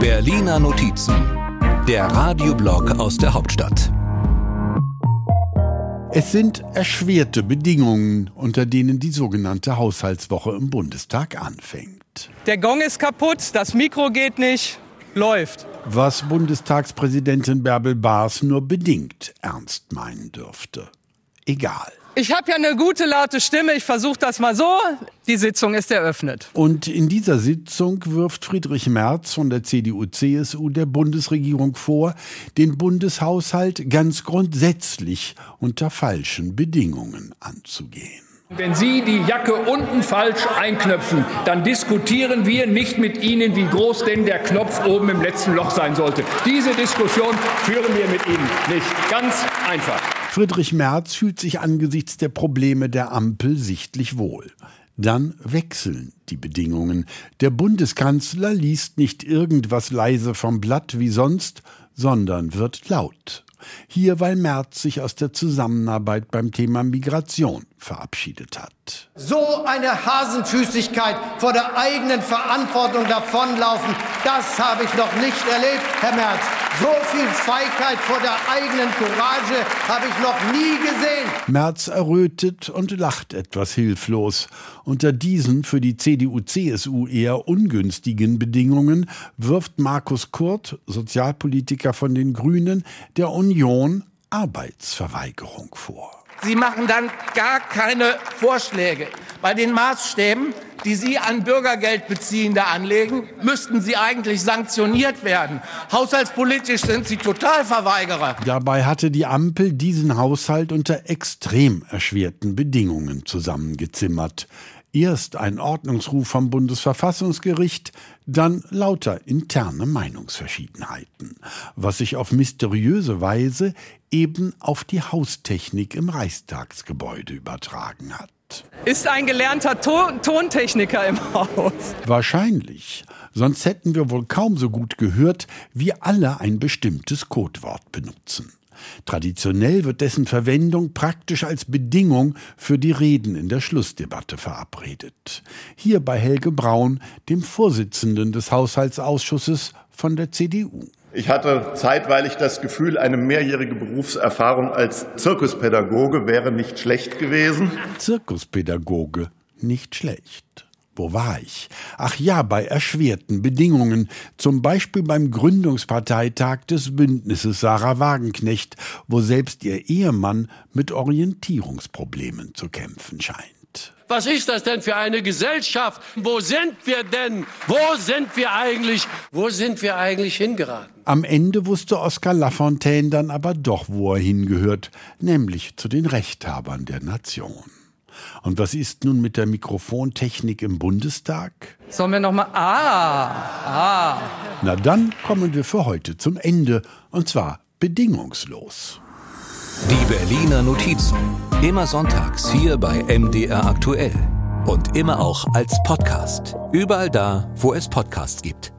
Berliner Notizen, der Radioblog aus der Hauptstadt. Es sind erschwerte Bedingungen, unter denen die sogenannte Haushaltswoche im Bundestag anfängt. Der Gong ist kaputt, das Mikro geht nicht, läuft. Was Bundestagspräsidentin Bärbel Baas nur bedingt ernst meinen dürfte. Egal. Ich habe ja eine gute laute Stimme, ich versuche das mal so. Die Sitzung ist eröffnet. Und in dieser Sitzung wirft Friedrich Merz von der CDU-CSU der Bundesregierung vor, den Bundeshaushalt ganz grundsätzlich unter falschen Bedingungen anzugehen. Wenn Sie die Jacke unten falsch einknöpfen, dann diskutieren wir nicht mit Ihnen, wie groß denn der Knopf oben im letzten Loch sein sollte. Diese Diskussion führen wir mit Ihnen nicht. Ganz einfach. Friedrich Merz fühlt sich angesichts der Probleme der Ampel sichtlich wohl. Dann wechseln die Bedingungen. Der Bundeskanzler liest nicht irgendwas leise vom Blatt wie sonst, sondern wird laut. Hier, weil Merz sich aus der Zusammenarbeit beim Thema Migration verabschiedet hat. So eine Hasenfüßigkeit vor der eigenen Verantwortung davonlaufen, das habe ich noch nicht erlebt, Herr Merz. So viel Feigheit vor der eigenen Courage habe ich noch nie gesehen. Merz errötet und lacht etwas hilflos. Unter diesen für die CDU-CSU eher ungünstigen Bedingungen wirft Markus Kurt, Sozialpolitiker von den Grünen, der Union Arbeitsverweigerung vor. Sie machen dann gar keine Vorschläge. Bei den Maßstäben, die Sie an Bürgergeldbeziehende anlegen, müssten Sie eigentlich sanktioniert werden. Haushaltspolitisch sind Sie Totalverweigerer. Dabei hatte die Ampel diesen Haushalt unter extrem erschwerten Bedingungen zusammengezimmert. Erst ein Ordnungsruf vom Bundesverfassungsgericht, dann lauter interne Meinungsverschiedenheiten, was sich auf mysteriöse Weise eben auf die Haustechnik im Reichstagsgebäude übertragen hat. Ist ein gelernter Ton Tontechniker im Haus. Wahrscheinlich. Sonst hätten wir wohl kaum so gut gehört, wie alle ein bestimmtes Codewort benutzen. Traditionell wird dessen Verwendung praktisch als Bedingung für die Reden in der Schlussdebatte verabredet. Hier bei Helge Braun, dem Vorsitzenden des Haushaltsausschusses von der CDU. Ich hatte zeitweilig das Gefühl, eine mehrjährige Berufserfahrung als Zirkuspädagoge wäre nicht schlecht gewesen. Zirkuspädagoge, nicht schlecht. Wo war ich? Ach ja, bei erschwerten Bedingungen, zum Beispiel beim Gründungsparteitag des Bündnisses Sarah Wagenknecht, wo selbst ihr Ehemann mit Orientierungsproblemen zu kämpfen scheint. Was ist das denn für eine Gesellschaft? Wo sind wir denn? Wo sind wir eigentlich? Wo sind wir eigentlich hingeraten? Am Ende wusste Oskar Lafontaine dann aber doch, wo er hingehört, nämlich zu den Rechthabern der Nation. Und was ist nun mit der Mikrofontechnik im Bundestag? Sollen wir nochmal. Ah, ah. Na dann kommen wir für heute zum Ende. Und zwar bedingungslos. Die Berliner Notizen. Immer sonntags hier bei MDR aktuell. Und immer auch als Podcast. Überall da, wo es Podcasts gibt.